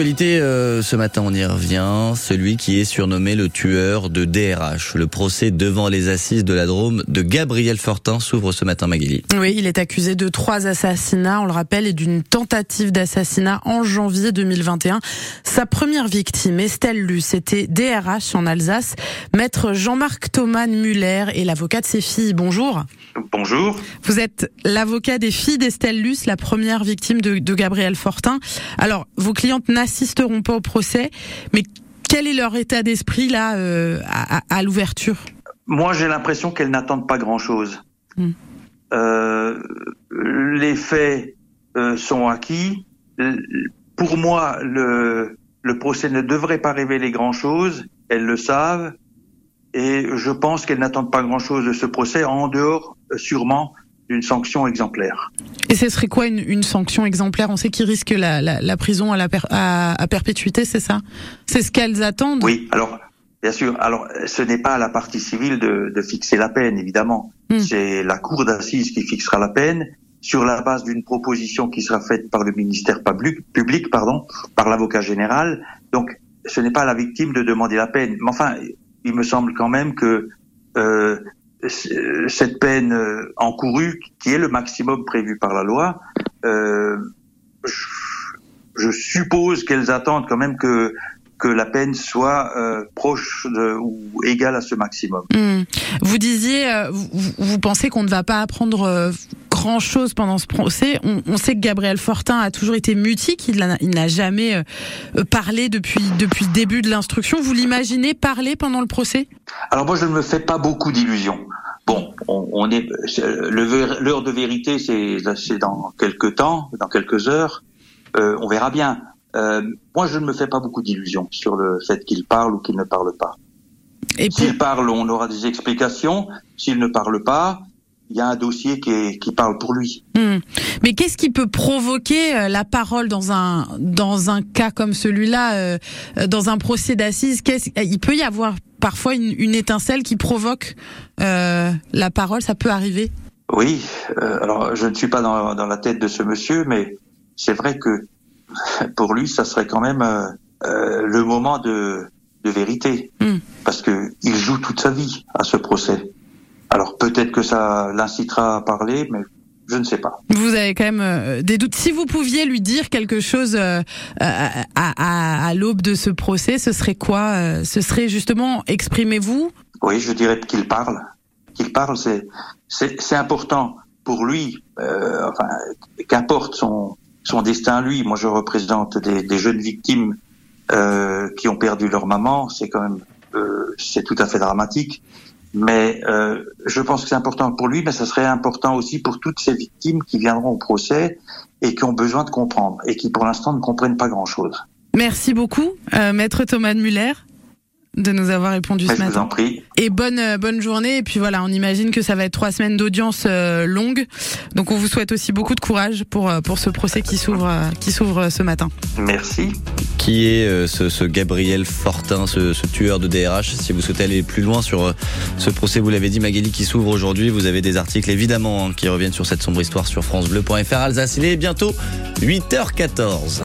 Euh, ce matin, on y revient. Celui qui est surnommé le tueur de DRH. Le procès devant les assises de la Drôme de Gabriel Fortin s'ouvre ce matin, Magali. Oui, il est accusé de trois assassinats, on le rappelle, et d'une tentative d'assassinat en janvier 2021. Sa première victime, Estelle Luce, était DRH en Alsace. Maître Jean-Marc Thomas Muller et l'avocat de ses filles. Bonjour. Bonjour. Vous êtes l'avocat des filles d'Estelle Luce, la première victime de, de Gabriel Fortin. Alors, vos clientes n'assisteront pas au procès, mais quel est leur état d'esprit là euh, à, à l'ouverture? Moi, j'ai l'impression qu'elles n'attendent pas grand-chose. Hmm. Euh, les faits euh, sont acquis. Pour moi, le, le procès ne devrait pas révéler grand-chose. Elles le savent. Et je pense qu'elles n'attendent pas grand-chose de ce procès, en dehors, sûrement, d'une sanction exemplaire. Et ce serait quoi une, une sanction exemplaire? On sait qu'ils risquent la, la, la, prison à, la per, à, à perpétuité, c'est ça? C'est ce qu'elles attendent? Oui, alors bien sûr. Alors ce n'est pas à la partie civile de, de fixer la peine, évidemment. Hmm. C'est la cour d'assises qui fixera la peine sur la base d'une proposition qui sera faite par le ministère public, public pardon, par l'avocat général. Donc ce n'est pas à la victime de demander la peine. Mais enfin, il me semble quand même que euh, cette peine euh, encourue, qui est le maximum prévu par la loi, euh, je, suppose qu'elles attendent quand même que que la peine soit euh, proche ou égale à ce maximum. Mmh. Vous disiez, vous, pensez qu'on ne va pas apprendre euh, grand chose pendant ce procès. On, on, sait que Gabriel Fortin a toujours été mutique, il n'a jamais euh, parlé depuis depuis le début de l'instruction. Vous l'imaginez parler pendant le procès? Alors moi, je ne me fais pas beaucoup d'illusions. Bon, on, on est l'heure de vérité, c'est dans quelques temps, dans quelques heures. Euh, on verra bien. Euh, moi, je ne me fais pas beaucoup d'illusions sur le fait qu'il parle ou qu'il ne parle pas. S'il parle, on aura des explications. S'il ne parle pas, il y a un dossier qui, est, qui parle pour lui. Mmh. Mais qu'est-ce qui peut provoquer euh, la parole dans un dans un cas comme celui-là, euh, dans un procès d'assises? Il peut y avoir parfois une, une étincelle qui provoque euh, la parole? Ça peut arriver? Oui. Euh, alors, je ne suis pas dans, dans la tête de ce monsieur, mais c'est vrai que pour lui, ça serait quand même euh, euh, le moment de, de vérité, mmh. parce que il joue toute sa vie à ce procès. Alors peut-être que ça l'incitera à parler, mais je ne sais pas. Vous avez quand même euh, des doutes. Si vous pouviez lui dire quelque chose euh, à, à, à l'aube de ce procès, ce serait quoi euh, Ce serait justement exprimez-vous Oui, je dirais qu'il parle. Qu'il parle, c'est c'est important pour lui. Euh, enfin, qu'importe son son destin lui. Moi, je représente des, des jeunes victimes euh, qui ont perdu leur maman. C'est quand même euh, c'est tout à fait dramatique. Mais euh, je pense que c'est important pour lui, mais ça serait important aussi pour toutes ces victimes qui viendront au procès et qui ont besoin de comprendre et qui pour l'instant ne comprennent pas grand-chose. Merci beaucoup, euh, maître Thomas de Muller de nous avoir répondu mais ce matin. Je vous en prie. Et bonne bonne journée. Et puis voilà, on imagine que ça va être trois semaines d'audience euh, longue. Donc on vous souhaite aussi beaucoup de courage pour pour ce procès qui s'ouvre qui s'ouvre ce matin. Merci. Qui est euh, ce, ce, Gabriel Fortin, ce, ce, tueur de DRH Si vous souhaitez aller plus loin sur euh, ce procès, vous l'avez dit, Magali, qui s'ouvre aujourd'hui, vous avez des articles évidemment hein, qui reviennent sur cette sombre histoire sur FranceBleu.fr. Alsace, il est bientôt 8h14.